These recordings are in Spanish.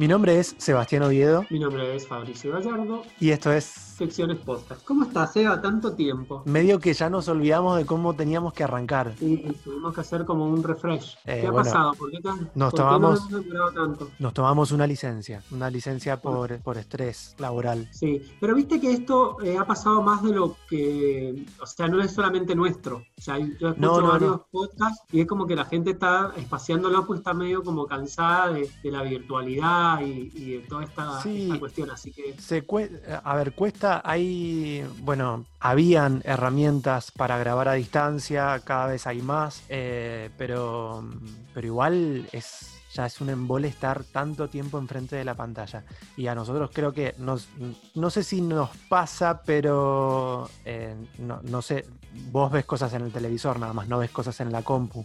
Mi nombre es Sebastián Oviedo. Mi nombre es Fabricio Gallardo, y esto es Secciones Podcast. ¿Cómo estás, Seba? Tanto tiempo. medio que ya nos olvidamos de cómo teníamos que arrancar. Sí, tuvimos que hacer como un refresh. Eh, ¿Qué ha bueno, pasado? ¿Por qué, tan- nos por qué tomamos- no tanto? Nos tomamos una licencia, una licencia por, por estrés laboral. Sí, pero viste que esto eh, ha pasado más de lo que, o sea, no es solamente nuestro. O sea, yo escucho No, no, varios podcasts y es como que la gente está espaciándolo, pues está medio como cansada de, de la virtualidad y, y de toda esta, Sí. esta cuestión. Así que Se a ver, cuesta, hay, bueno, habían herramientas para grabar a distancia, cada vez hay más, eh, pero, pero igual es, ya es un embole estar tanto tiempo enfrente de la pantalla. Y a nosotros creo que, nos, no sé si nos pasa, pero eh, no, no sé, vos ves cosas en el televisor, nada más no ves cosas en la compu.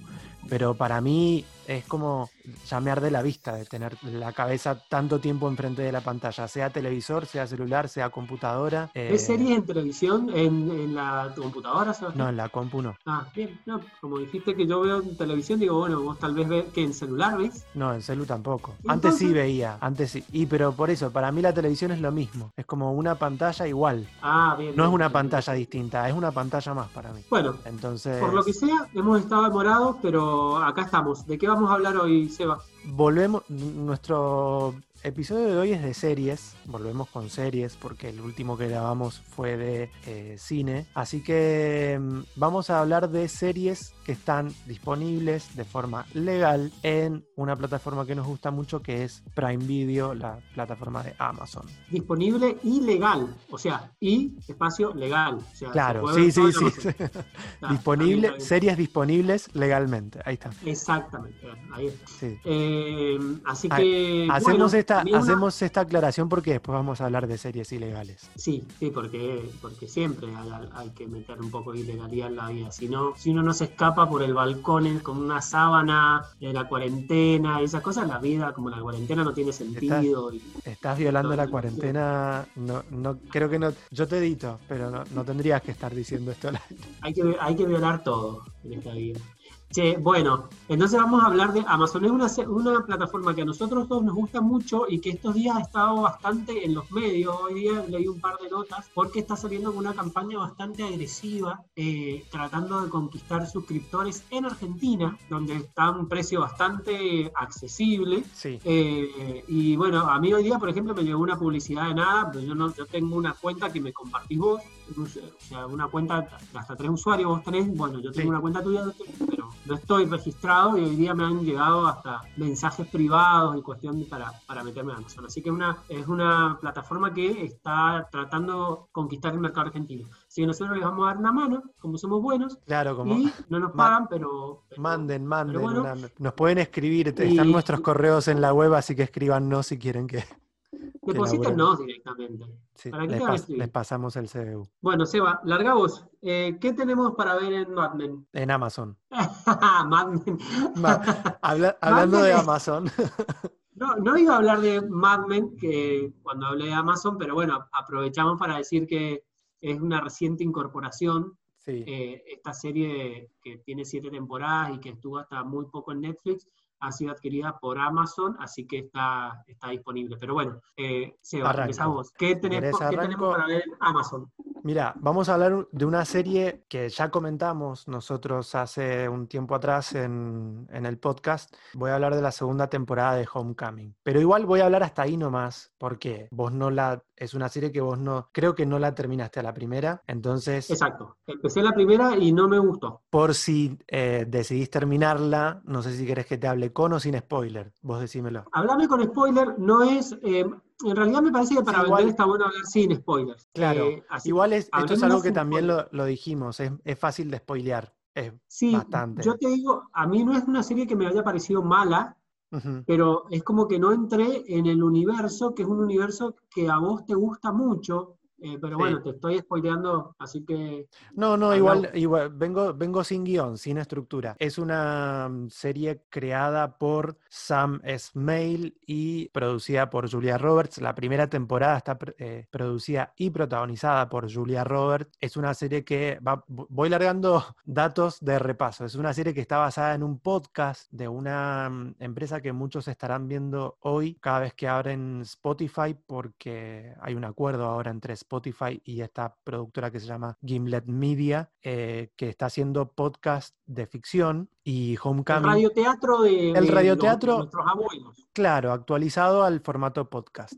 Pero para mí es como llamear de la vista, de tener la cabeza tanto tiempo enfrente de la pantalla, sea televisor, sea celular, sea computadora. eh, ¿ves series en televisión en, en la computadora, Sebastián? No, en la compu no. Ah, bien, no, como dijiste que yo veo en televisión, digo, bueno, vos tal vez ves que en celular ves. No, en celu tampoco. ¿Y Antes sí veía, antes sí. Y pero por eso, para mí la televisión es lo mismo. Es como una pantalla igual. Ah, bien. No es una bien. pantalla distinta, es una pantalla más para mí. Bueno, Entonces, por lo que sea, hemos estado demorados, pero acá estamos. ¿De qué vamos a hablar hoy, Seba? volvemos. Nuestro episodio de hoy es de series. Volvemos con series porque el último que grabamos fue de eh, cine. Así que mm, vamos a hablar de series que están disponibles de forma legal en una plataforma que nos gusta mucho que es Prime Video, la plataforma de Amazon. Disponible y legal. O sea, y espacio legal. O sea, se Claro, sí, sí, sí. Está, Disponible, series disponibles legalmente. Ahí está. Exactamente, ahí está. Sí. Eh, así Ah, que. Hacemos, bueno, esta, una- hacemos esta aclaración porque después vamos a hablar de series ilegales. Sí, sí, porque, porque siempre hay, hay que meter un poco de ilegalidad en la vida. Si no, si uno no se escapa por el balcón con una sábana de la cuarentena, esas cosas, la vida como la cuarentena no tiene sentido. y- Estás violando la cuarentena, no, no, creo que no, yo te edito, pero no, no tendrías que estar diciendo esto. hay, que, hay que violar todo en esta vida. Che, bueno, entonces vamos a hablar de Amazon. Es una, plataforma que a nosotros todos nos gusta mucho y que estos días ha estado bastante en los medios. Hoy día leí un par de notas porque está saliendo con una campaña bastante agresiva eh, tratando de conquistar suscriptores en Argentina, donde está un precio bastante accesible. Sí, Eh, y bueno, a mí hoy día, por ejemplo, me llegó una publicidad de nada, pero yo, no, yo tengo una cuenta que me compartís vos, o sea, una cuenta hasta tres usuarios, vos tenés, bueno, yo tengo Sí. una cuenta tuya, pero no estoy registrado y hoy día me han llegado hasta mensajes privados y cuestión para, para meterme a Amazon. Así que una, es una plataforma que está tratando de conquistar el mercado argentino. Así que nosotros les vamos a dar una mano, como somos buenos, claro, como y no nos pagan, pero... pero- manden, manden. bueno. una- nos pueden escribir, Y- están nuestros correos en la web, así que escríbanos si quieren que, que Deposítenos directamente. sí, ¿Para qué les, pas- les pasamos el CBU. Bueno, Seba, larga vos. Eh, ¿Qué tenemos para ver en Mad Men? En Amazon. Mad Men. Ma- habla- hablando Men de Amazon, No, no iba a hablar de Mad Men que cuando hablé de Amazon, pero bueno, aprovechamos para decir que es una reciente incorporación. sí. Eh, esta serie que tiene siete temporadas y que estuvo hasta muy poco en Netflix ha sido adquirida por Amazon, así que está, está disponible. Pero bueno, eh, Seba, Arranco. empezá vos. ¿Qué, ¿Querés qué tenemos para ver en Amazon? Mira, vamos a hablar de una serie que ya comentamos nosotros hace un tiempo atrás en, en el podcast. Voy a hablar de la segunda temporada de Homecoming. Pero igual voy a hablar hasta ahí nomás, porque vos no la. Es una serie que vos no. Creo que no la terminaste a la primera. Entonces, Exacto. Empecé la primera y no me gustó. por si eh, decidís terminarla, no sé si querés que te hable con o sin spoiler. Vos decímelo. Hablame con spoiler no es. eh, en realidad me parece que para Sí, igual- vender está bueno hablar sin spoilers. Claro, Eh, así igual es, esto es algo que también lo, lo dijimos, es, es fácil de spoilear. Es Sí, bastante. yo te digo, a mí no es una serie que me haya parecido mala, pero es como que no entré en el universo, que es un universo que a vos te gusta mucho. Eh, pero Sí. bueno, te estoy spoileando, así que No, no, igual, igual, vengo, vengo sin guion, sin estructura. Es una mm, serie creada por Sam Esmail y producida por Julia Roberts. La primera temporada está eh, producida y protagonizada por Julia Roberts. Es una serie que va, vo- voy largando datos de repaso. Es una serie que está basada en un podcast de una mm, empresa que muchos estarán viendo hoy cada vez que abren Spotify porque hay un acuerdo ahora entre Spotify y esta productora que se llama Gimlet Media, eh, que está haciendo podcast de ficción y el Homecoming. radioteatro de, El de radioteatro- nuestros abuelos. Claro, actualizado al formato podcast.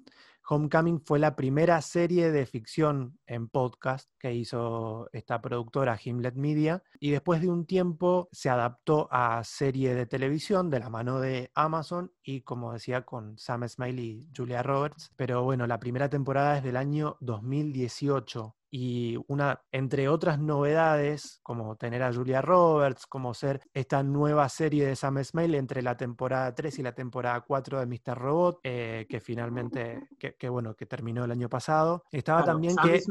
Homecoming fue la primera serie de ficción en podcast que hizo esta productora Gimlet Media y después de un tiempo se adaptó a serie de televisión de la mano de Amazon y como decía con Sam Smiley y Julia Roberts. Pero bueno, la primera temporada es del año 2018 y una, entre otras novedades, como tener a Julia Roberts, como ser esta nueva serie de Sam Smile entre la temporada 3 y la temporada 4 de Mr. Robot, eh, que finalmente, que, que bueno, que terminó el año pasado. Estaba Claro, también Sam que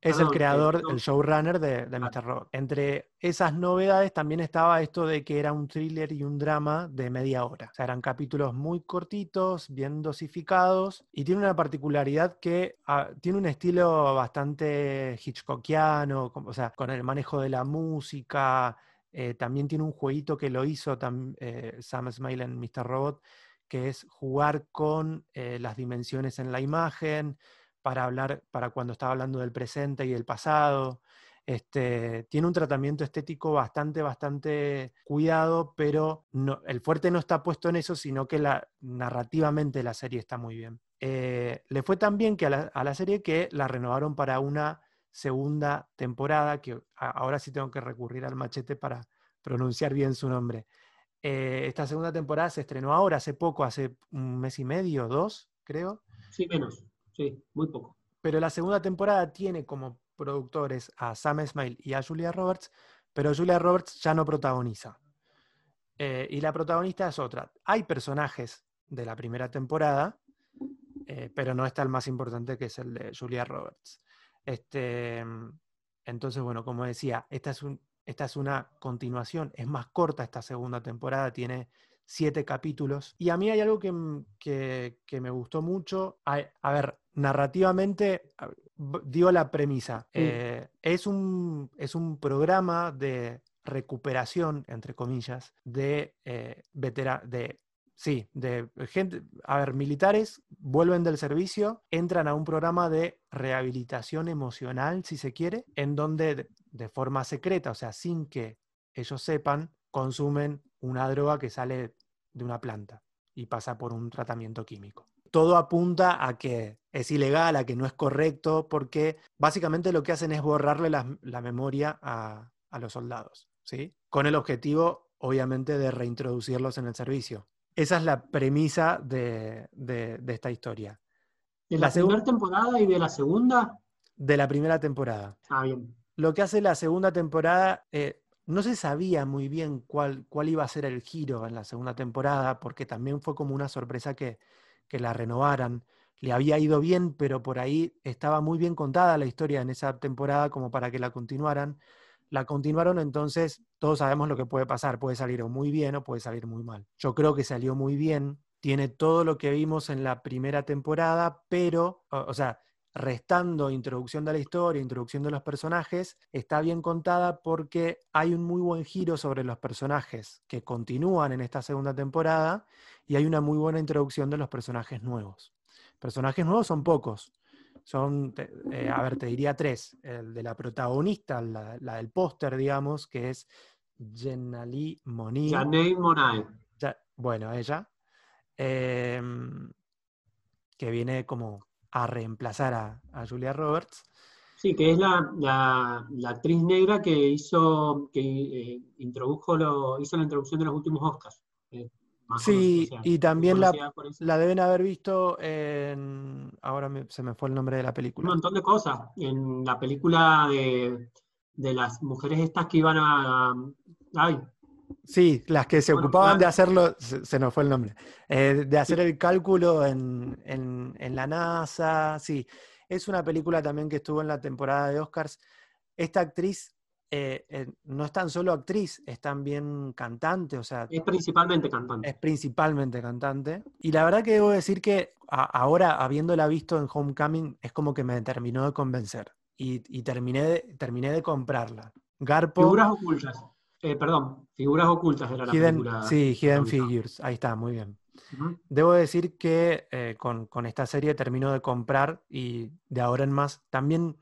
es el eh, creador, no. el showrunner de, de Mr. Robot. Entre esas novedades también estaba esto de que era un thriller y un drama de media hora. O sea, eran capítulos muy cortitos, bien dosificados, y tiene una particularidad que ah, tiene un estilo bastante hitchcockiano, o sea, con el manejo de la música. eh, también tiene un jueguito que lo hizo tam- eh, Sam Smile en Mr. Robot, que es jugar con eh, las dimensiones en la imagen para hablar, para cuando estaba hablando del presente y del pasado. Este, tiene un tratamiento estético bastante, bastante cuidado, pero el fuerte no está puesto en eso, sino que narrativamente la serie está muy bien. Eh, le fue tan bien que a la, serie que la renovaron para una segunda temporada, que ahora sí tengo que recurrir al machete para pronunciar bien su nombre. Eh, esta segunda temporada se estrenó ahora, hace poco, hace un mes y medio, dos, creo. Sí, menos. Sí, muy poco. Pero la segunda temporada tiene como productores a Sam Esmail y a Julia Roberts, pero Julia Roberts ya no protagoniza. Eh, y la protagonista es otra. Hay personajes de la primera temporada, eh, pero no está el más importante que es el de Julia Roberts. Este, entonces, bueno, como decía, esta es, un- esta es una continuación, es más corta esta segunda temporada, tiene siete capítulos. Y a mí hay algo que, que- que me gustó mucho. A ver, narrativamente, digo la premisa, eh, es, un, es un programa de recuperación, entre comillas, de eh, vetera- de Sí, de gente, a ver, militares vuelven del servicio, entran a un programa de rehabilitación emocional, si se quiere, en donde de, de forma secreta, o sea, sin que ellos sepan, consumen una droga que sale de una planta y pasa por un tratamiento químico. Todo apunta a que es ilegal, a que no es correcto, porque básicamente lo que hacen es borrarle la, la memoria a, a los soldados, ¿sí? Con el objetivo, obviamente, de reintroducirlos en el servicio. Esa es la premisa de, de- de esta historia. De La la, primera temporada y de la segunda. De la primera temporada. Ah, bien. Lo que hace la segunda temporada, eh, no se sabía muy bien cuál, cuál iba a ser el giro en la segunda temporada, porque también fue como una sorpresa que, que la renovaran. Le había ido bien, pero por ahí estaba muy bien contada la historia en esa temporada como para que la continuaran. La continuaron, entonces todos sabemos lo que puede pasar. Puede salir muy bien o puede salir muy mal. Yo creo que salió muy bien. Tiene todo lo que vimos en la primera temporada, pero, o sea, restando introducción de la historia, introducción de los personajes, está bien contada porque hay un muy buen giro sobre los personajes que continúan en esta segunda temporada y hay una muy buena introducción de los personajes nuevos. Personajes nuevos son pocos. Son, eh, a ver, te diría tres. El de la protagonista, la, la del póster, digamos, que es Jenali Moni. Ya- bueno, ella, em, que viene como a reemplazar a, a Julia Roberts. Sí, que es la, la- la actriz negra que hizo, que eh, introdujo lo, hizo la introducción de los últimos Oscars. eh, Sí, conocida, y también la, la deben haber visto en... Ahora me- se me fue el nombre de la Un película. montón de cosas. En la película de, de las mujeres estas que iban a... Ay, Sí, las que se Bueno, ocupaban de hacerlo, se, se nos fue el nombre, eh, de hacer el cálculo en, en- en la NASA, sí. Es una película también que estuvo en la temporada de Oscars. Esta actriz eh, eh, no es tan solo actriz, es también cantante, o sea... Es principalmente cantante. Es principalmente cantante. Y la verdad que debo decir que ahora, habiéndola visto en Homecoming, es como que me terminó de convencer. Y, terminé, de, terminé de comprarla. Garpo... Figuras ocultas. Eh, perdón, figuras ocultas era la película. Sí, Hidden Figures. Ahí está, muy bien. Debo decir que con, con esta serie termino de comprar y de ahora en más también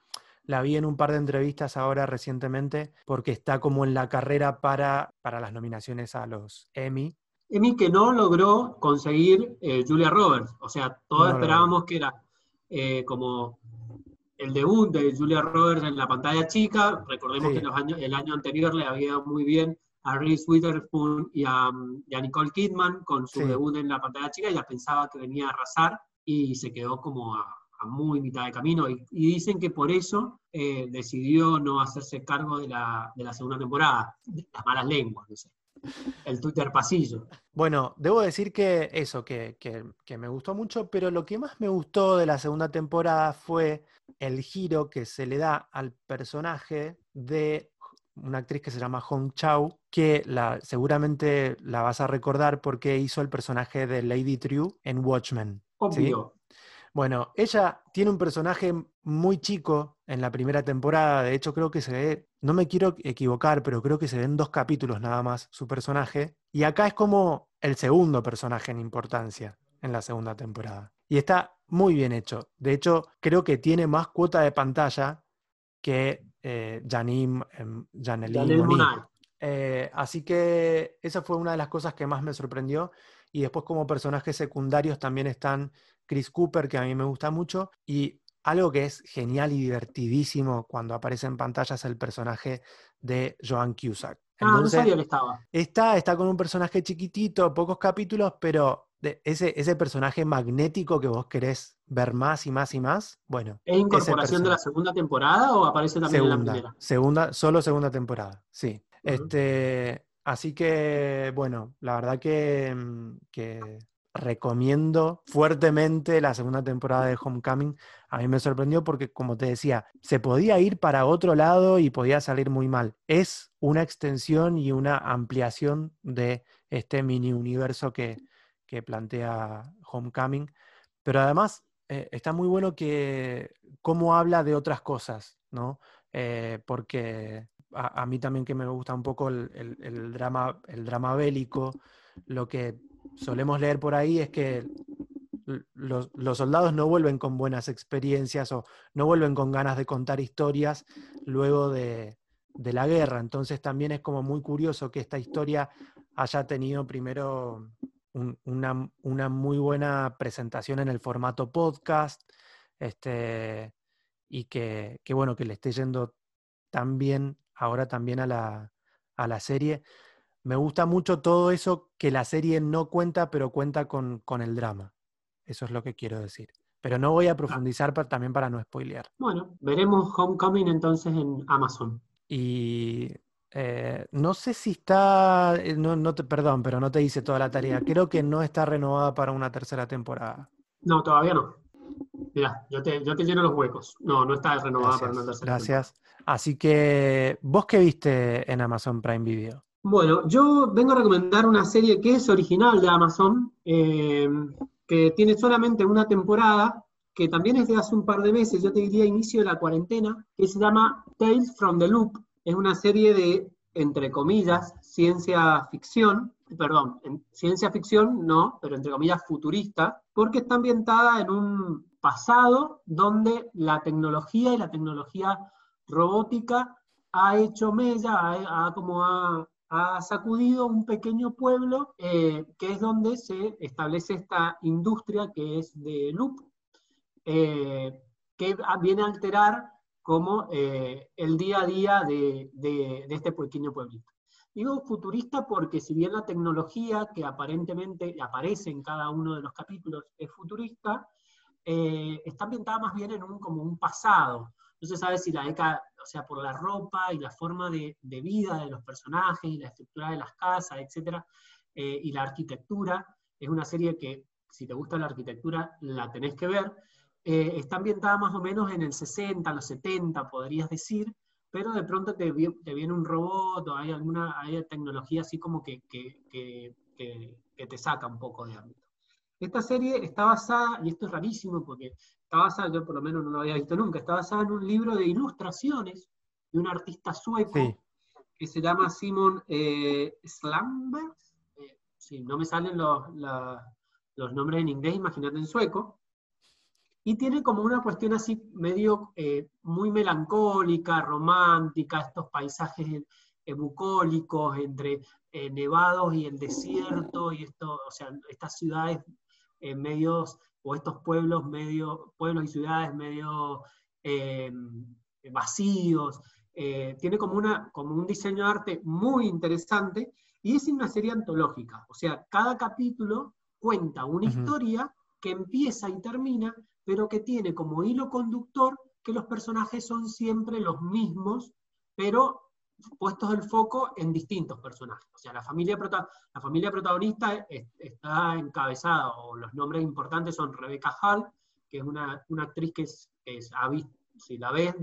la vi en un par de entrevistas ahora recientemente porque está como en la carrera para, para las nominaciones a los Emmy. Emmy que no logró conseguir eh, Julia Roberts. O sea, todos esperábamos que era eh, como el debut de Julia Roberts en la pantalla chica. Recordemos que los años, el año anterior le había ido muy bien a Reese Witherspoon y a, Nicole Kidman con su debut en la pantalla chica. Ella pensaba que venía a arrasar y se quedó como a, a muy mitad de camino y, dicen que por eso eh, decidió no hacerse cargo de la, de la segunda temporada, las malas lenguas, no sé. El Twitter pasillo. Bueno, debo decir que eso, que, que, que, me gustó mucho, pero lo que más me gustó de la segunda temporada fue el giro que se le da al personaje de una actriz que se llama Hong Chao, que la, seguramente la vas a recordar porque hizo el personaje de Lady True en Watchmen. Obvio. Bueno, ella tiene un personaje muy chico en la primera temporada, de hecho creo que se ve, no me quiero equivocar, pero creo que se ven dos capítulos nada más su personaje, y acá es como el segundo personaje en importancia en la segunda temporada. Y está muy bien hecho. De hecho, creo que tiene más cuota de pantalla que eh, Janim, eh, eh, así que esa fue una de las cosas que más me sorprendió. Y después como personajes secundarios también están Chris Cooper, que a mí me gusta mucho, y algo que es genial y divertidísimo cuando aparece en pantalla es el personaje de Joan Cusack. ah, no sabía que estaba. Está, está con un personaje chiquitito, pocos capítulos, pero de ese, ese personaje magnético que vos querés ver más y más y más, bueno. ¿Es incorporación de la segunda temporada o aparece también en la primera? Segunda, solo segunda temporada, sí. Este, así que, bueno, la verdad que, mm, que recomiendo fuertemente la segunda temporada de Homecoming. A mí me sorprendió porque, como te decía, se podía ir para otro lado y podía salir muy mal. Es una extensión y una ampliación de este mini universo que, plantea Homecoming. Pero además eh, está muy bueno que cómo habla de otras cosas, ¿no? Eh, porque a, mí también que me gusta un poco el, drama, el drama bélico, lo que solemos leer por ahí es que los, soldados no vuelven con buenas experiencias o no vuelven con ganas de contar historias luego de, la guerra. Entonces también es como muy curioso que esta historia haya tenido primero una, muy buena presentación en el formato podcast este, y que, bueno, que le esté yendo tan bien ahora también a la, a la serie me gusta mucho todo eso que la serie no cuenta, pero cuenta con, el drama. Eso es lo que quiero decir. Pero no voy a profundizar también para no spoilear. Bueno, veremos Homecoming entonces en Amazon. Y eh, no sé si está, eh, no, te, perdón, pero no te hice toda la tarea. Creo que no está renovada para una tercera temporada. No, todavía no. Mira, yo te, yo te lleno los huecos. No, no está renovada para una tercera gracias. Gracias. Así que, ¿vos qué viste en Amazon Prime Video? Bueno, yo vengo a recomendar una serie que es original de Amazon, eh, que tiene solamente una temporada, que también es de hace un par de meses, yo te diría inicio de la cuarentena, que se llama Tales from the Loop. Es una serie de, entre comillas, ciencia ficción, perdón, ciencia ficción no, pero entre comillas futurista, porque está ambientada en un pasado donde la tecnología y la tecnología robótica ha hecho mella, ha, como ha, ha sacudido un pequeño pueblo eh, que es donde se establece esta industria que es de loop, eh, que viene a alterar como eh, el día a día de, de, este pequeño pueblito. Digo futurista porque si bien la tecnología que aparentemente aparece en cada uno de los capítulos es futurista, está ambientada más bien en un, como un pasado, no se sabe si la década, o sea, por la ropa y la forma de, vida de los personajes y la estructura de las casas, etcétera, eh, y la arquitectura. Es una serie que, si te gusta la arquitectura, la tenés que ver. Está ambientada más o menos en el 60, los 70, podrías decir, pero de pronto te, viene un robot o hay alguna hay tecnología así como que, que, te saca un poco de ámbito. Esta serie está basada, y esto es rarísimo porque está basada, yo por lo menos no lo había visto nunca, está basada en un libro de ilustraciones de un artista sueco que se llama Simon eh, Slamberg. Eh, si no me salen los, los nombres en inglés, imagínate en sueco. Y tiene como una cuestión así medio eh, muy melancólica, romántica, estos paisajes bucólicos entre nevados y el desierto, y esto, o sea, estas ciudades medios, o estos pueblos medio, pueblos y ciudades medio vacíos, eh, tiene como, una, como un diseño de arte muy interesante y es una serie antológica. O sea, cada capítulo cuenta una historia que empieza y termina, pero que tiene como hilo conductor que los personajes son siempre los mismos, pero puestos el foco en distintos personajes. O sea, la familia, la familia protagonista está encabezada, o los nombres importantes son Rebecca Hall, que es una, actriz que, es, que es, si la ves,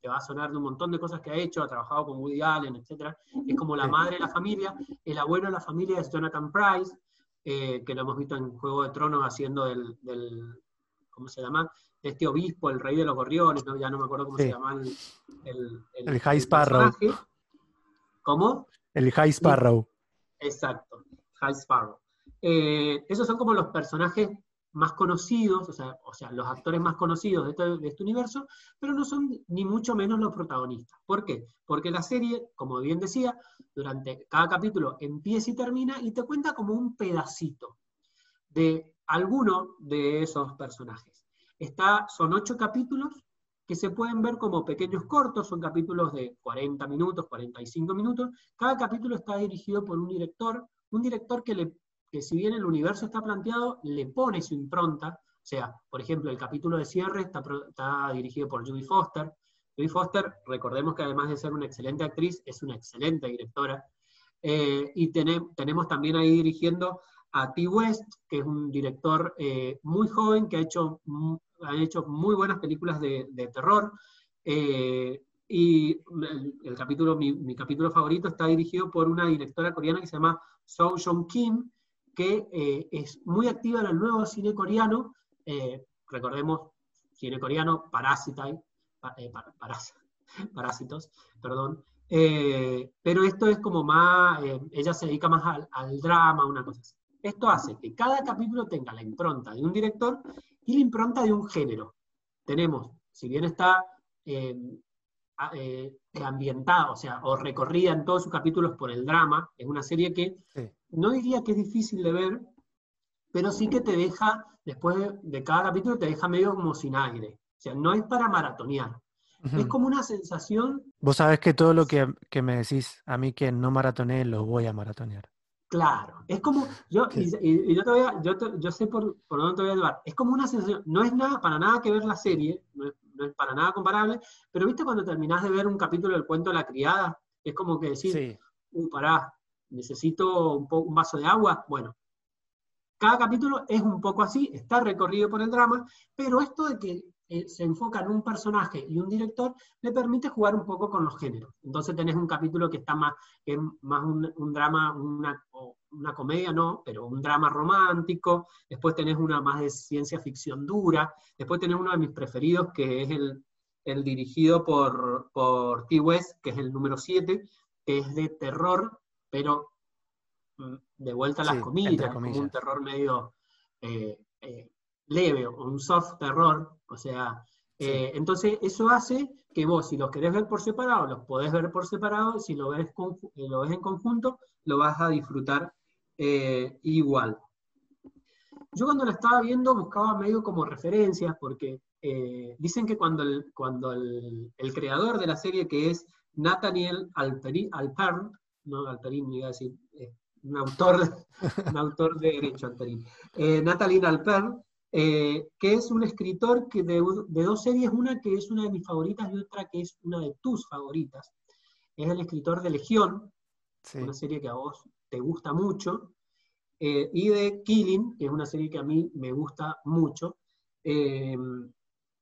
te va a sonar de un montón de cosas que ha hecho, ha trabajado con Woody Allen, etc. Es como la madre de la familia, el abuelo de la familia es Jonathan Price, eh, que lo hemos visto en Juego de Tronos haciendo del, ¿cómo se llama? este obispo, el rey de los gorriones, ya no me acuerdo cómo se llama el, el, el, High Sparrow. ¿Cómo? El High Sparrow. Exacto, High Sparrow. Eh, esos son como los personajes más conocidos, o sea, los actores más conocidos de este, este, universo, pero no son ni mucho menos los protagonistas. ¿Por qué? Porque la serie, como bien decía, durante cada capítulo empieza y termina y te cuenta como un pedacito de alguno de esos personajes. Está, son ocho capítulos que se pueden ver como pequeños cortos, son capítulos de 40 minutos, 45 minutos. Cada capítulo está dirigido por un director, un director que le que si bien el universo está planteado, le pone su impronta. O sea, por ejemplo, el capítulo de cierre está, dirigido por Judy Foster. Judy Foster, recordemos que además de ser una excelente actriz, es una excelente directora. Eh, y tenemos también ahí dirigiendo a T. West, que es un director eh, muy joven que ha hecho, ha hecho muy buenas películas de, terror. Eh, y el, capítulo, mi, mi, capítulo favorito está dirigido por una directora coreana que se llama So Jong Kim, que eh, es muy activa en el nuevo cine coreano, eh, recordemos, cine coreano, eh, Parásitos, perdón, pero esto es como más, ella se dedica más al, drama, una cosa así. Esto hace que cada capítulo tenga la impronta de un director y la impronta de un género. Tenemos, si bien está ambientada, o sea, o recorrida en todos sus capítulos por el drama, es una serie que no diría que es difícil de ver, pero sí que te deja, después de, cada capítulo, te deja medio como sin aire. O sea, no es para maratonear. Es como una sensación. Vos sabés que todo lo que, me decís a mí que no maratoneé, lo voy a maratonear. Claro, es como, yo, y, yo, te voy a, yo, sé por, por, dónde te voy a llevar, es como una sensación, no es nada, para nada que ver la serie, no es, para nada comparable, pero viste cuando terminás de ver un capítulo del cuento de la criada, es como que decís, sí. uh, pará, necesito un, un vaso de agua. Bueno, cada capítulo es un poco así, está recorrido por el drama, pero esto de que eh, se enfoca en un personaje y un director le permite jugar un poco con los géneros. Entonces tenés un capítulo que está más, es más un, drama, una, una, comedia, no, pero un drama romántico, después tenés una más de ciencia ficción dura, después tenés uno de mis preferidos que es el, el dirigido por, por T. West, que es el número 7, que es de terror pero mm, de vuelta a las comillas, como un terror medio eh, eh, leve o un soft terror, o sea, eh, entonces eso hace que vos, si los querés ver por separado, los podés ver por separado, si lo ves, lo ves en conjunto, lo vas a disfrutar igual. Yo cuando la estaba viendo buscaba medio como referencias, porque dicen que cuando, el, cuando el, creador de la serie, que es Nathaniel Alpern, no Alperín, iba a decir, eh, un, autor, un autor de derecho, Alperín. Eh, Natalie Alper, eh, que es un escritor que de, dos series, una que es una de mis favoritas y otra que es una de tus favoritas. Es el escritor de Legión, una serie que a vos te gusta mucho, y de Killing, que es una serie que a mí me gusta mucho.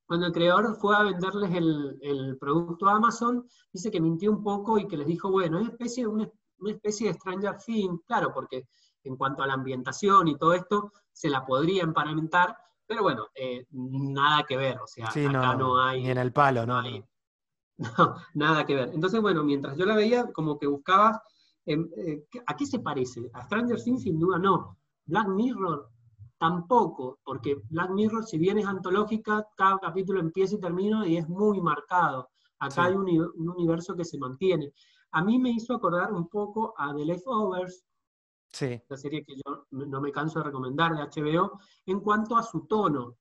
Cuando el creador fue a venderles el, producto a Amazon, dice que mintió un poco y que les dijo, bueno, es especie, una, una especie de Stranger Things, claro, porque en cuanto a la ambientación y todo esto, se la podría emparentar, pero bueno, eh, nada que ver, o sea, acá no, hay... Ni en el palo, no. No, nada que ver. Entonces, bueno, mientras yo la veía, como que buscabas, em, eh, ¿a qué se parece? A Stranger Things sin duda no. Black Mirror tampoco, porque Black Mirror, si bien es antológica, cada capítulo empieza y termina y es muy marcado. Acá hay un, universo que se mantiene. A mí me hizo acordar un poco a The Leftovers, sí. la serie que yo no me canso de recomendar de HBO, en cuanto a su tono.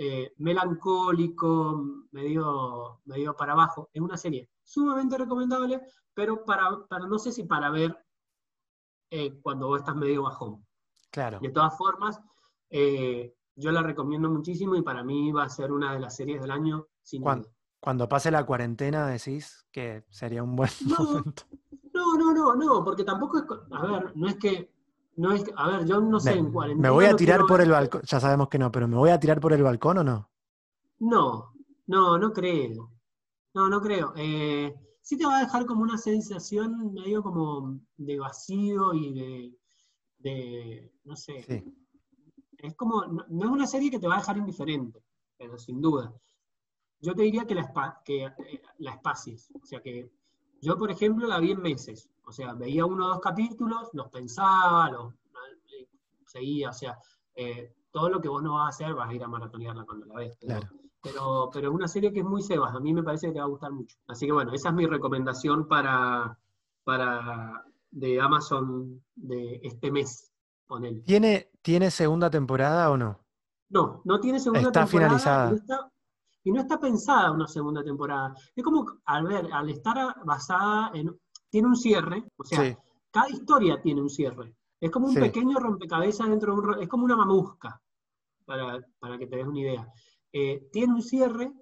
Eh, melancólico, medio, medio para abajo. Es una serie sumamente recomendable, pero para, para no sé si para ver eh, cuando vos estás medio bajón. Claro. De todas formas, eh, yo la recomiendo muchísimo y para mí va a ser una de las series del año sin cuando, cuando pase la cuarentena decís que sería un buen momento. No, no, no, no, porque tampoco es, a ver, no es que no es, a ver, yo no sé, en cuarentena. ¿Me voy a tirar por el balcón? Ya sabemos que no, pero ¿me voy a tirar por el balcón o no? No, no, no creo. No, no creo. Eh, sí te va a dejar como una sensación medio como de vacío y de, no sé. Sí. Es como, no, es una serie que te va a dejar indiferente, pero sin duda. Yo te diría que la, que, eh, la espacies. O sea que yo, por ejemplo, la vi en meses. O sea, veía uno o dos capítulos, los pensaba, los seguía. O sea, eh, todo lo que vos no vas a hacer vas a ir a maratonearla cuando la ves. Pero, pero, es una serie que es muy sebas. A mí me parece que te va a gustar mucho. Así que bueno, esa es mi recomendación para, para de Amazon de este mes. ¿Tiene, ¿Tiene segunda temporada o no? No, no tiene segunda temporada. Está finalizada y no está pensada una segunda temporada. Es como, al ver, al estar basada en... Tiene un cierre, o sea, cada historia tiene un cierre. Es como un pequeño rompecabezas dentro de un... Es como una mamusca, para, que te des una idea. Eh, tiene un cierre,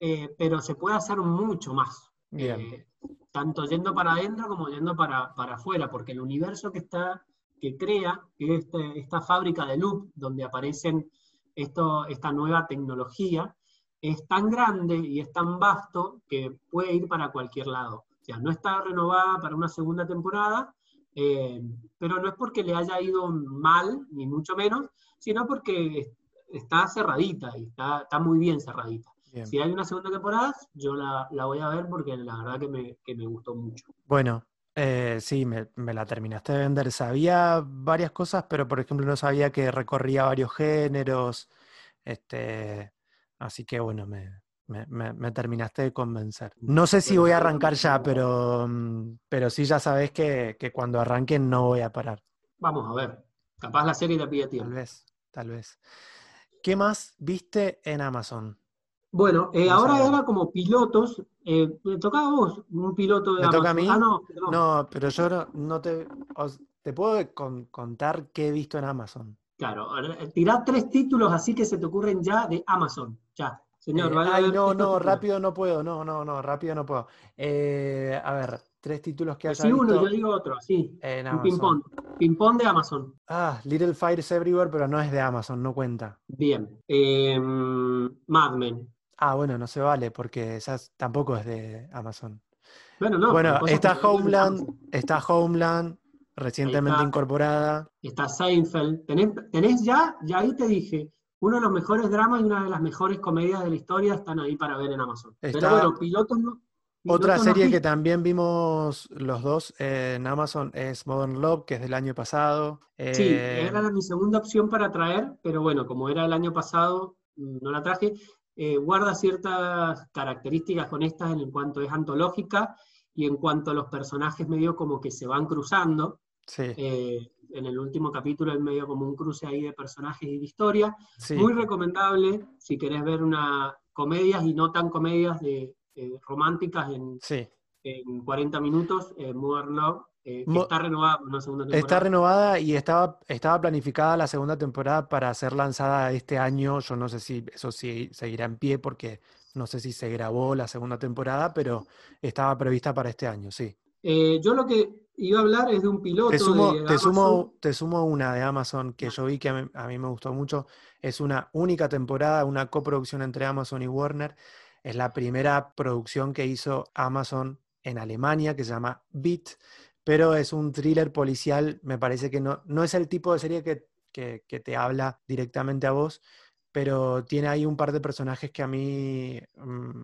eh, pero se puede hacer mucho más. Eh, tanto yendo para adentro como yendo para, para afuera, porque el universo que está que crea este, esta fábrica de loop donde aparecen esto, esta nueva tecnología, es tan grande y es tan vasto que puede ir para cualquier lado. O sea, no está renovada para una segunda temporada, eh, pero no es porque le haya ido mal, ni mucho menos, sino porque está cerradita y está, está muy bien cerradita. Si hay una segunda temporada, yo la, la, voy a ver porque la verdad que me, que me gustó mucho. Bueno, eh, sí, me, me, la terminaste de vender. Sabía varias cosas, pero por ejemplo no sabía que recorría varios géneros. Este, Así que bueno, me, terminaste de convencer. No sé si voy a arrancar ya, pero, mm, pero sí ya sabes que, cuando arranque no voy a parar. Vamos a ver. Capaz la serie te pide tiempo. Tal vez, tal vez. ¿Qué más viste en Amazon? Bueno, eh, ahora era como pilotos. Eh, ¿Me tocaba a vos un piloto de ¿Me Amazon? toca a mí? Ah, no, no, pero yo no, te. te puedo contar qué he visto en Amazon. Claro, tirá tres títulos así que se te ocurren ya de Amazon. Ya, señor. Eh, ay, no, no, rápido no puedo. No, no, no, rápido no puedo. Eh, a ver, tres títulos que haya Sí, uno, yo digo otro, sí. Un ping-pong. Ping-pong de Amazon. Ah, Little Fires Everywhere, pero no es de Amazon, no cuenta. Bien. Eh, Mad Men. Ah, bueno, no se vale porque esas tampoco es de Amazon. Bueno, no. Bueno, está Homeland, está Homeland, recientemente incorporada. Está Seinfeld. ¿Tenés, ya, ya ahí te dije, uno de los mejores dramas y una de las mejores comedias de la historia están ahí para ver en Amazon. Pero bueno, pilotos no. Otra serie que también vimos los dos en Amazon es Modern Love, que es del año pasado. Sí, eh, era mi segunda opción para traer, pero bueno, como era el año pasado, mm, no la traje. Eh, guarda ciertas características con estas en cuanto es antológica y en cuanto a los personajes medio como que se van cruzando. Eh, en el último capítulo hay medio como un cruce ahí de personajes y de historia. Muy recomendable si querés ver una comedias y no tan comedias de, románticas en, en 40 minutos, eh, Modern Love. Eh, está renovada una segunda temporada. Está renovada y estaba, estaba planificada la segunda temporada para ser lanzada este año. Yo no sé si eso sí seguirá en pie porque no sé si se grabó la segunda temporada, pero estaba prevista para este año, sí. Eh, yo lo que iba a hablar es de un piloto. Te sumo, de te sumo, te sumo una de Amazon que yo vi que a mí, a mí me gustó mucho. Es una única temporada, una coproducción entre Amazon y Warner. Es la primera producción que hizo Amazon en Alemania, que se llama Beat, pero es un thriller policial. Me parece que no, no es el tipo de serie que, que- que te habla directamente a vos, pero tiene ahí un par de personajes que a mí mm,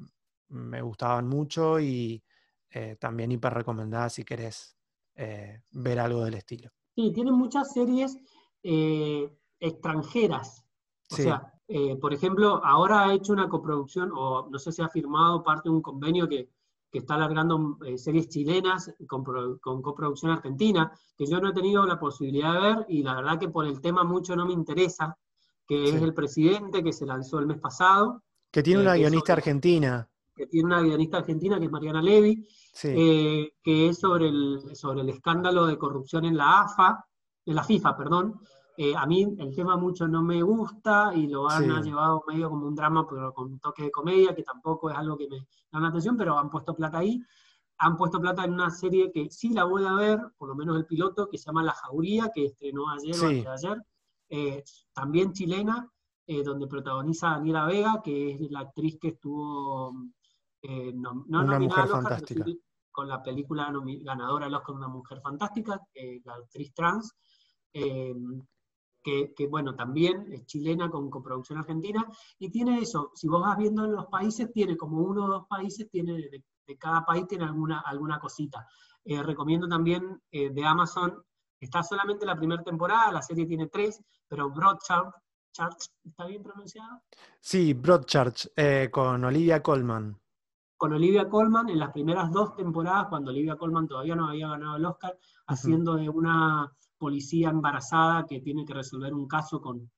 me gustaban mucho y eh, también hiper recomendada si querés eh, ver algo del estilo. Sí, tiene muchas series eh, extranjeras. O Sí. sea, por ejemplo, ahora ha hecho una coproducción, o no sé si ha firmado parte de un convenio que, que está alargando eh, series chilenas con, pro- con coproducción argentina, que yo no he tenido la posibilidad de ver y la verdad que por el tema mucho no me interesa, que Sí. es El Presidente, que se lanzó el mes pasado, Que tiene Eh, una guionista sobre- argentina. que tiene una guionista argentina que es Mariana Levy, Sí, eh, que es sobre el, sobre el escándalo de corrupción en la AFA, en la FIFA, perdón. Eh, a mí el tema mucho no me gusta y lo han Sí. llevado medio como un drama, pero con un toque de comedia, que tampoco es algo que me llama la atención, pero han puesto plata ahí. Han puesto plata en una serie que sí la voy a ver, por lo menos el piloto, que se llama La Jauría, que estrenó ayer o Sí. antes de ayer. Eh, también chilena, eh, donde protagoniza Daniela Vega, que es la actriz que estuvo nom- no Una nominada mujer al Oscar, fantástica. sí con la película ganadora del Oscar Una Mujer Fantástica, la actriz trans, eh, que, que, bueno, también es chilena con coproducción argentina, y tiene eso, si vos vas viendo en los países, tiene como uno o dos países, tiene de, de cada país tiene alguna, alguna cosita. Eh, recomiendo también eh, de Amazon, está solamente la primera temporada, la serie tiene tres, pero Broadchurch, Church, ¿está bien pronunciado? sí Broadchurch, eh, con Olivia Colman. con Olivia Colman en las primeras dos temporadas, cuando Olivia Colman todavía no había ganado el Oscar, haciendo de una policía embarazada que tiene que resolver un caso con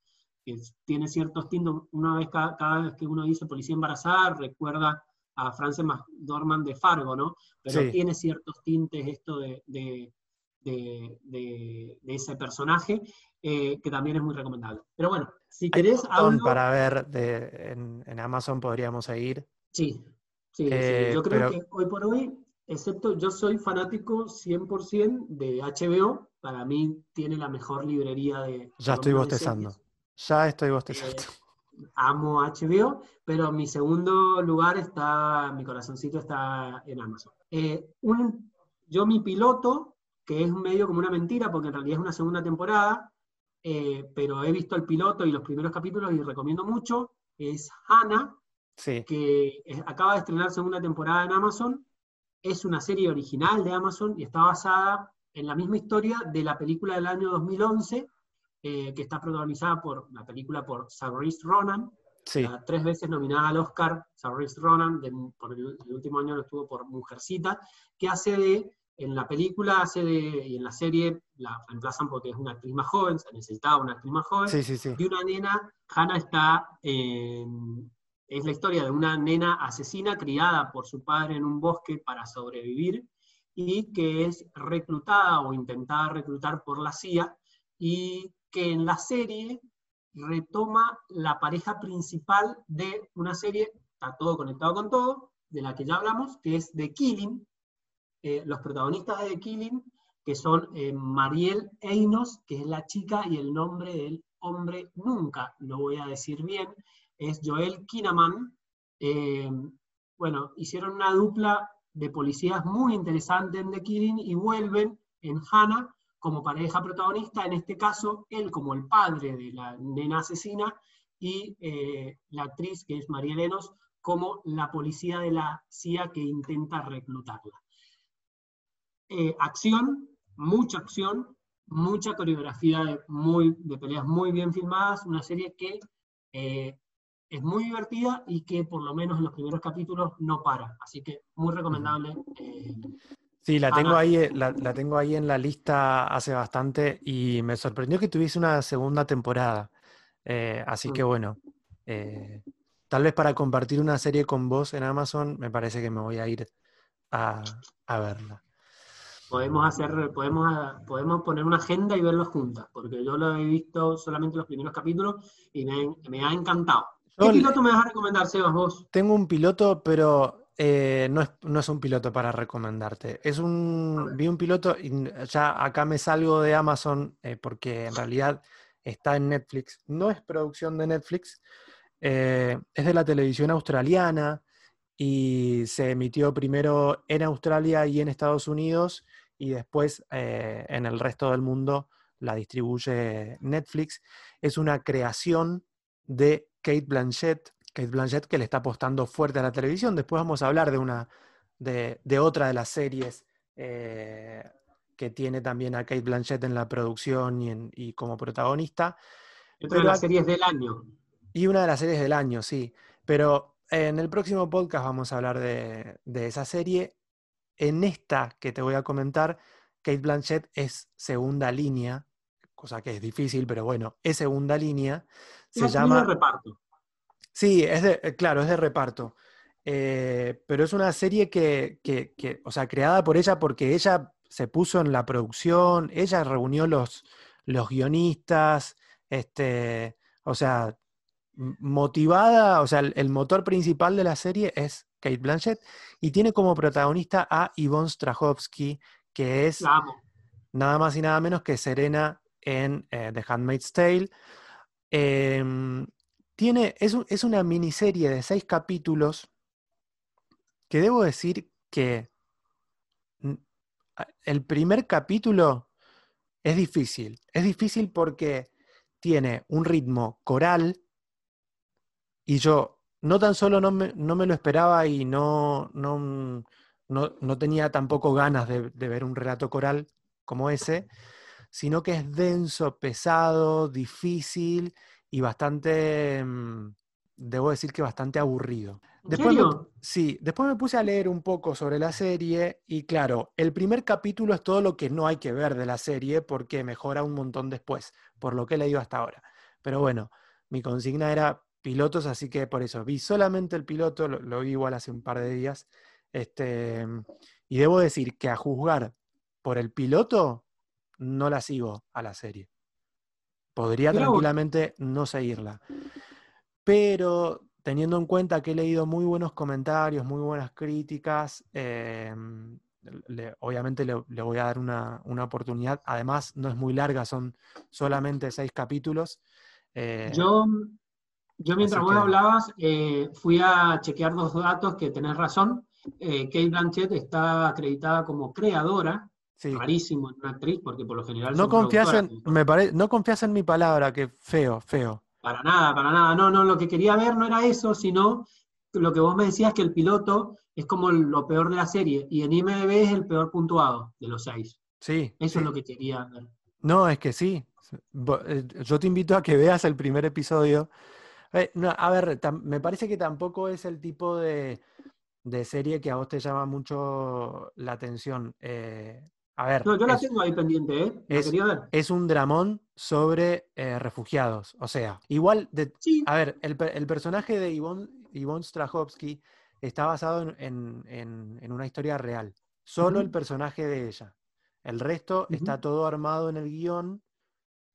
que tiene ciertos tintos. Una vez cada, cada vez que uno dice policía embarazada, recuerda a Frances McDormand de Fargo, ¿no? Pero Sí. tiene ciertos tintes esto de, de, de- de- ese personaje, eh, que también es muy recomendable. Pero bueno, si Hay querés algo... para ver de, en, en Amazon podríamos seguir. Sí, sí, sí. Eh, Yo creo pero- que hoy por hoy, excepto yo soy fanático 100% de HBO, para mí tiene la mejor librería de... Ya estoy bostezando. Ya estoy bostezando. Eh, amo HBO, pero mi segundo lugar está, mi corazoncito está en Amazon. Eh, un- yo mi piloto, que es medio como una mentira, porque en realidad es una segunda temporada, eh, pero he visto el piloto y los primeros capítulos y recomiendo mucho, es Hannah, Sí, que acaba de estrenar segunda temporada en Amazon. Es una serie original de Amazon y está basada en la misma historia de la película del año 2011, eh, que está protagonizada por la película por Saoirse Ronan, sí, la tres veces nominada al Oscar, Saoirse Ronan, de- por el, el último año lo estuvo por Mujercita, que hace de, en la película hace de, y en la serie la reemplazan porque es una actriz más joven, se necesitaba una actriz más joven, sí, sí, sí. de una nena, Hannah está en- es la historia de una nena asesina criada por su padre en un bosque para sobrevivir y que es reclutada o intentada reclutar por la CIA y que en la serie retoma la pareja principal de una serie, está todo conectado con todo, de la que ya hablamos, que es The Killing. Eh, los protagonistas de The Killing, que son eh, Mariel Einos, que es la chica y el nombre del hombre nunca, lo voy a decir bien, es Joel Kinnaman. Eh, bueno, hicieron una dupla de policías muy interesante en The Killing y vuelven en Hannah como pareja protagonista, en este caso él como el padre de la nena asesina y eh, la actriz que es María Lenos como la policía de la CIA que intenta reclutarla. Eh, acción, mucha acción, mucha coreografía de, muy, de peleas muy bien filmadas, una serie que eh, es muy divertida y que por lo menos en los primeros capítulos no para, así que muy recomendable. eh, Sí, la tengo Ana. ahí, eh, la, la tengo ahí en la lista hace bastante y me sorprendió que tuviese una segunda temporada. Eh, así Mm. que bueno, eh, tal vez para compartir una serie con vos en Amazon, me parece que me voy a ir a, a verla. Podemos hacer, podemos, podemos poner una agenda y verlos juntas, porque yo lo he visto solamente los primeros capítulos y me, me ha encantado. ¿Qué piloto me vas a recomendar, Sebas, vos? tengo un piloto, pero eh, no, es, no, es, un piloto para recomendarte. Es un. Vi un piloto y ya acá me salgo de Amazon eh, porque en realidad está en Netflix. No es producción de Netflix, eh, es de la televisión australiana y se emitió primero en Australia y en Estados Unidos y después en el resto del mundo la distribuye Netflix. Es una creación de Kate Blanchett, Kate Blanchett que le está apostando fuerte a la televisión. Después vamos a hablar de una de, otra de las series eh, que tiene también a Kate Blanchett en la producción y, como protagonista. Otra de las series del año. Y una de las series del año, sí. Pero en el próximo podcast vamos a hablar de, de esa serie. En esta que te voy a comentar, Kate Blanchett es segunda línea, cosa que es difícil, pero bueno, es segunda línea. Se llama. reparto. Sí, es de, eh, claro, es de reparto. Eh, pero es una serie que, o sea, creada por ella porque ella se puso en la producción, ella reunió los, los guionistas, este, o sea, motivada, o sea, el, motor principal de la serie es Kate Blanchett y tiene como protagonista a Yvonne Strahovski, que es nada más y nada menos que Serena en eh, The Handmaid's Tale. Em, tiene, es, una miniserie de seis capítulos que debo decir que el primer capítulo es difícil. Es difícil porque tiene un ritmo coral y yo no tan solo no me, lo esperaba y no, no, no, tenía tampoco ganas de, ver un relato coral como ese, sino que es denso, pesado, difícil y bastante, mm, debo decir que bastante aburrido. Después sí, después me puse a leer un poco sobre la serie y claro, el primer capítulo es todo lo que no hay que ver de la serie porque mejora un montón después, por lo que he leído hasta ahora. Pero bueno, mi consigna era pilotos, así que por eso vi solamente el piloto, lo, vi igual hace un par de días. Este, y debo decir que a juzgar por el piloto, no la sigo a la serie. Podría tranquilamente no seguirla. Pero teniendo en cuenta que he leído muy buenos comentarios, muy buenas críticas, em, obviamente le, voy a dar una, oportunidad. Además, no es muy larga, son solamente seis capítulos. Eh, yo, yo mientras vos hablabas, eh, fui a chequear dos datos que tenés razón. Eh, Kate Blanchett está acreditada como creadora Sí. Rarísimo en una actriz, porque por lo general. No confías en, me no confías en mi palabra, que feo, feo. Para nada, para nada. No, no, lo que quería ver no era eso, sino lo que vos me decías que el piloto es como lo peor de la serie, y en IMDB es el peor puntuado de los seis. Sí. Eso es lo que quería ver. No, es que sí. Eh, yo te invito a que veas el primer episodio. Eh, a ver, me parece que tampoco es el tipo de, serie que a vos te llama mucho la atención. Eh, a ver. No, yo la tengo ahí pendiente, ¿eh? es, un dramón sobre eh, refugiados. O sea, igual. De, A ver, el, personaje de Ivonne, Ivonne Strahovski está basado en, una historia real. Solo el personaje de ella. El resto está todo armado en el guion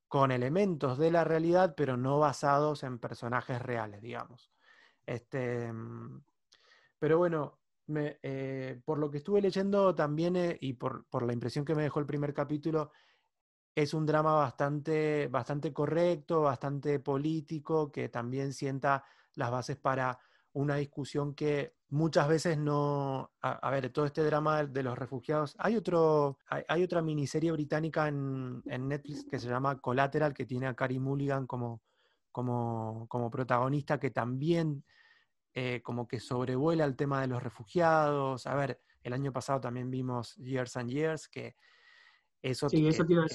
con elementos de la realidad, pero no basados en personajes reales, digamos. Este, mm, pero bueno, eh, por lo que estuve leyendo también eh, y por, la impresión que me dejó el primer capítulo, es un drama bastante, bastante correcto, bastante político, que también sienta las bases para una discusión que muchas veces no... A, ver, todo este drama de los refugiados... Hay, otro, hay, otra miniserie británica en, Netflix que se llama Collateral, que tiene a Carrie Mulligan como, como, como protagonista, que también eh, como que sobrevuela el tema de los refugiados. A ver, el año pasado también vimos Years and Years, que eso,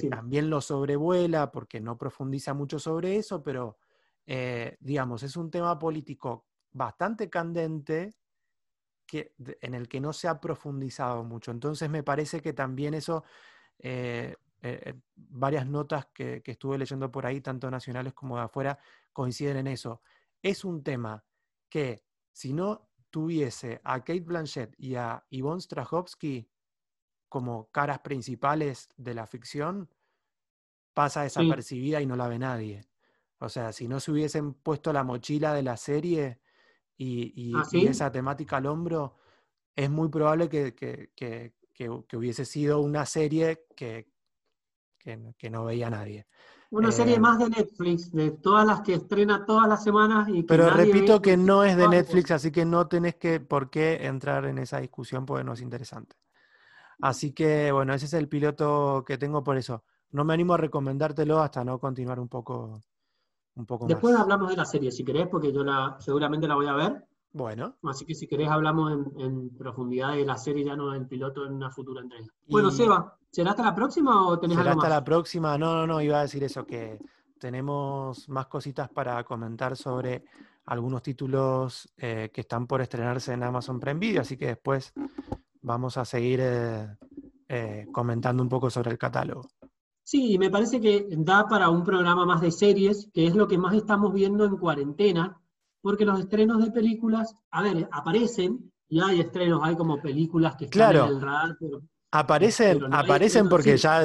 también lo sobrevuela porque no profundiza mucho sobre eso, pero eh, digamos, es un tema político bastante candente que, en el que no se ha profundizado mucho. Entonces me parece que también eso, eh, varias notas que, que estuve leyendo por ahí, tanto nacionales como de afuera, coinciden en eso. Es un tema que si no tuviese a Kate Blanchett y a Yvonne Strahovski como caras principales de la ficción, pasa desapercibida y no la ve nadie. O sea, si no se hubiesen puesto la mochila de la serie y, ¿Ah, esa temática al hombro, es muy probable que, que- que- que- que hubiese sido una serie que, que, que no veía nadie. Una Eh, serie más de Netflix, de todas las que estrena todas las semanas y que Pero nadie repito que no es de Netflix, así que no tenés que, por qué entrar en esa discusión porque no es interesante. Así que, bueno, ese es el piloto que tengo por eso. No me animo a recomendártelo hasta no continuar un poco, un poco Después más. hablamos de la serie, si querés, porque yo la, seguramente la voy a ver. Bueno, Así que si querés hablamos en, en profundidad de la serie, ya no del piloto en una futura entrega. Bueno, Y- Seba, ¿será hasta la próxima o tenés será algo hasta más? la próxima. No, no, no, iba a decir eso, que tenemos más cositas para comentar sobre algunos títulos eh, que están por estrenarse en Amazon Prime Video, así que después vamos a seguir eh, eh, comentando un poco sobre el catálogo. Sí, me parece que da para un programa más de series, que es lo que más estamos viendo en cuarentena, porque los estrenos de películas, a ver, aparecen, y hay estrenos, hay como películas que están en el radar, pero Aparecen, no aparecen porque sí. ya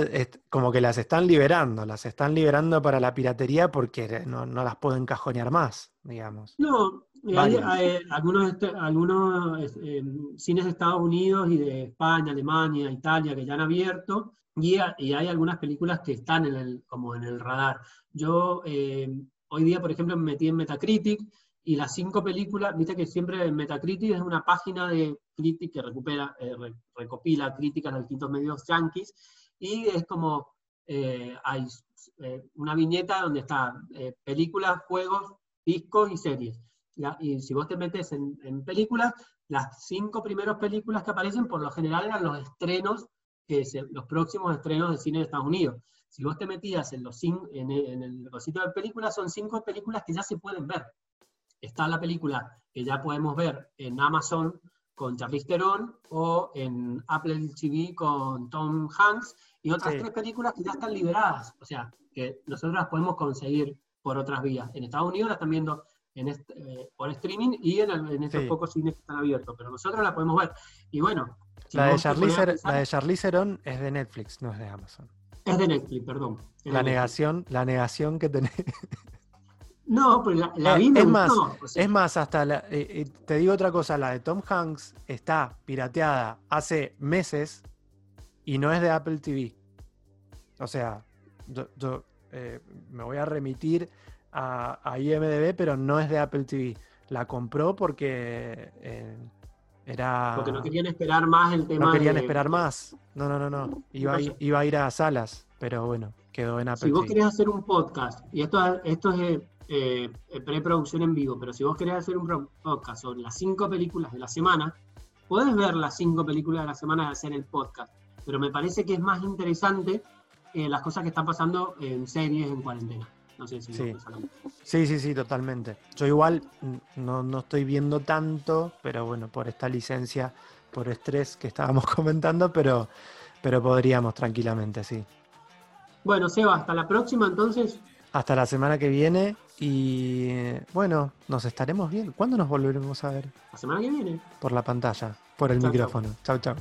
como que las están liberando, las están liberando para la piratería porque no, no las pueden cajonear más, digamos. No, eh, hay, hay algunos, algunos eh, cines de Estados Unidos y de España, Alemania, Italia que ya han abierto y, y hay algunas películas que están en el, como en el radar. Yo eh, hoy día, por ejemplo, me metí en Metacritic y las cinco películas, viste que siempre en Metacritic es una página de crítica que recupera, eh, re- recopila críticas de distintos medios yankees y es como eh, hay eh, una viñeta donde está eh, películas, juegos, discos y series. Y si vos te metes en, en películas, las cinco primeras películas que aparecen por lo general eran los estrenos, que se- los próximos estrenos de cine de Estados Unidos. Si vos te metías en, los cin- en, el, en el de películas, son cinco películas que ya se pueden ver. Está la película que ya podemos ver en Amazon con Charlize Theron o en Apple TV con Tom Hanks y otras Sí. tres películas que ya están liberadas, o sea, que nosotros las podemos conseguir por otras vías. En Estados Unidos la están viendo en est- eh, por streaming y en, el- en estos Sí. pocos cines que están abiertos, pero nosotros la podemos ver. Y bueno, si La de Charlize, pensar, la de Charlize Theron es de Netflix, no es de Amazon. es de Netflix, perdón. es La Netflix. negación, la negación que tenés. No, pero la, la vi me es más, gustó, o sea, Es más, hasta la- eh, eh, te digo otra cosa, la de Tom Hanks está pirateada hace meses y no es de Apple TV. O sea, yo, yo, eh, me voy a remitir a, a IMDB, pero no es de Apple TV. La compró porque eh, era... porque no querían esperar más el tema no querían de- esperar más. No, no, no, no. Iba, a ir- Entonces- iba a ir a salas, pero bueno, quedó en Apple Si vos TV. querés hacer un podcast, y esto, esto es eh, eh, preproducción en vivo, pero si vos querés hacer un podcast sobre las cinco películas de la semana, podés ver las cinco películas de la semana y hacer el podcast. Pero me parece que es más interesante eh, las cosas que están pasando en series en cuarentena. No sé si Sí. Sí, sí, sí, totalmente. Yo igual no, no estoy viendo tanto, pero bueno, por esta licencia, por estrés que estábamos comentando, pero, pero podríamos tranquilamente, sí. Bueno, Seba, hasta la próxima entonces. Hasta la semana que viene y bueno, nos estaremos viendo. ¿Cuándo nos volveremos a ver? La semana que viene. Por la pantalla, por el Chau, micrófono. Chau, chau.